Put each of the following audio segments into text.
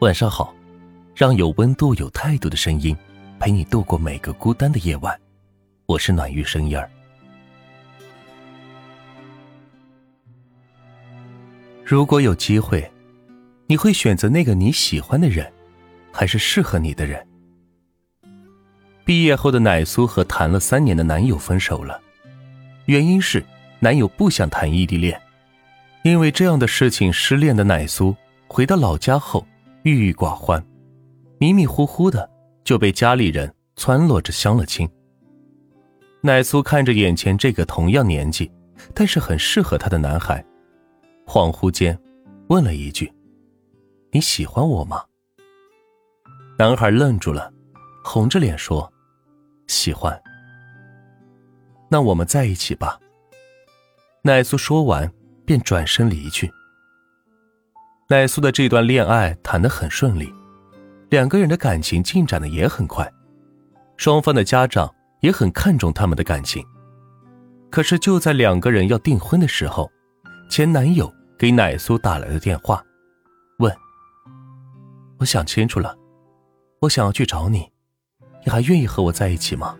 晚上好，让有温度、有态度的声音陪你度过每个孤单的夜晚。我是暖玉声音儿。如果有机会，你会选择那个你喜欢的人，还是适合你的人？毕业后的奶苏和谈了三年的男友分手了，原因是男友不想谈异地恋。因为这样的事情，失恋的奶苏回到老家后郁郁寡欢，迷迷糊糊的就被家里人撺掇着相了亲。奶苏看着眼前这个同样年纪，但是很适合她的男孩，恍惚间问了一句：“你喜欢我吗？”男孩愣住了，红着脸说：“喜欢。”那我们在一起吧。奶苏说完。便转身离去。奈苏的这段恋爱谈得很顺利，两个人的感情进展的也很快，双方的家长也很看重他们的感情。可是就在两个人要订婚的时候，前男友给奶苏打来了电话，问：“我想清楚了，我想要去找你，你还愿意和我在一起吗？”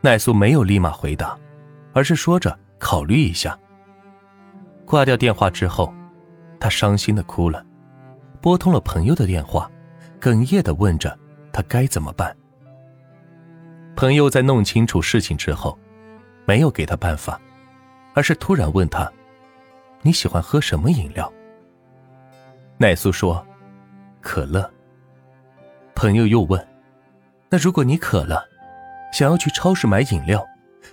奈苏没有立马回答，而是说着考虑一下。挂掉电话之后，他伤心的哭了，拨通了朋友的电话，哽咽的问着他该怎么办。朋友在弄清楚事情之后，没有给他办法，而是突然问他：“你喜欢喝什么饮料？”奈苏说：“可乐。”朋友又问：“那如果你渴了，想要去超市买饮料，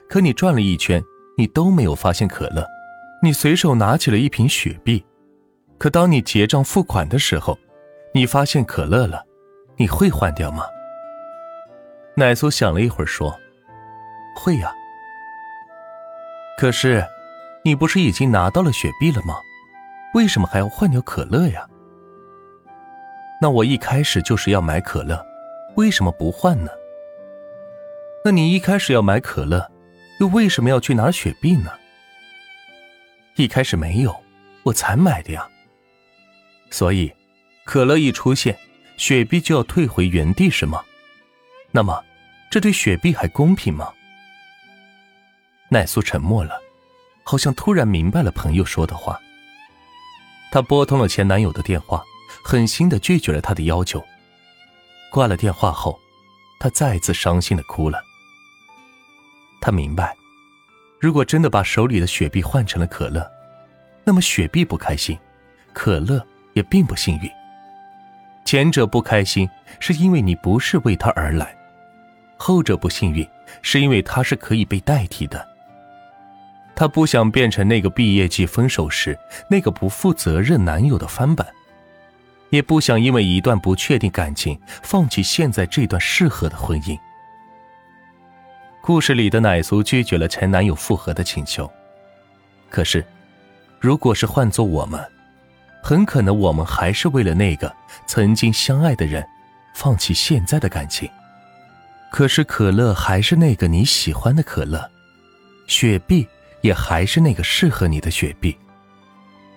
可你转了一圈，你都没有发现可乐？”你随手拿起了一瓶雪碧，可当你结账付款的时候，你发现可乐了，你会换掉吗？奶苏想了一会儿说：“会呀。”可是，你不是已经拿到了雪碧了吗？为什么还要换掉可乐呀？那我一开始就是要买可乐，为什么不换呢？那你一开始要买可乐，又为什么要去拿雪碧呢？一开始没有，我才买的呀。所以，可乐一出现，雪碧就要退回原地，是吗？那么，这对雪碧还公平吗？奈苏沉默了，好像突然明白了朋友说的话。她拨通了前男友的电话，狠心的拒绝了他的要求。挂了电话后，她再次伤心的哭了。她明白。如果真的把手里的雪碧换成了可乐，那么雪碧不开心，可乐也并不幸运。前者不开心是因为你不是为他而来，后者不幸运是因为他是可以被代替的。他不想变成那个毕业季分手时那个不负责任男友的翻版，也不想因为一段不确定感情放弃现在这段适合的婚姻。故事里的奶苏拒绝了前男友复合的请求，可是，如果是换做我们，很可能我们还是为了那个曾经相爱的人，放弃现在的感情。可是可乐还是那个你喜欢的可乐，雪碧也还是那个适合你的雪碧，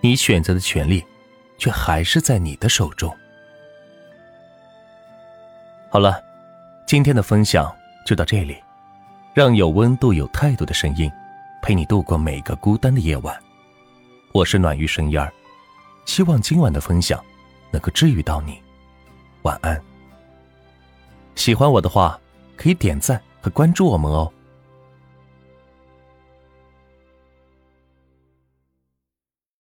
你选择的权利，却还是在你的手中。好了，今天的分享就到这里。让有温度、有态度的声音，陪你度过每个孤单的夜晚。我是暖玉声音儿，希望今晚的分享能够治愈到你。晚安。喜欢我的话，可以点赞和关注我们哦。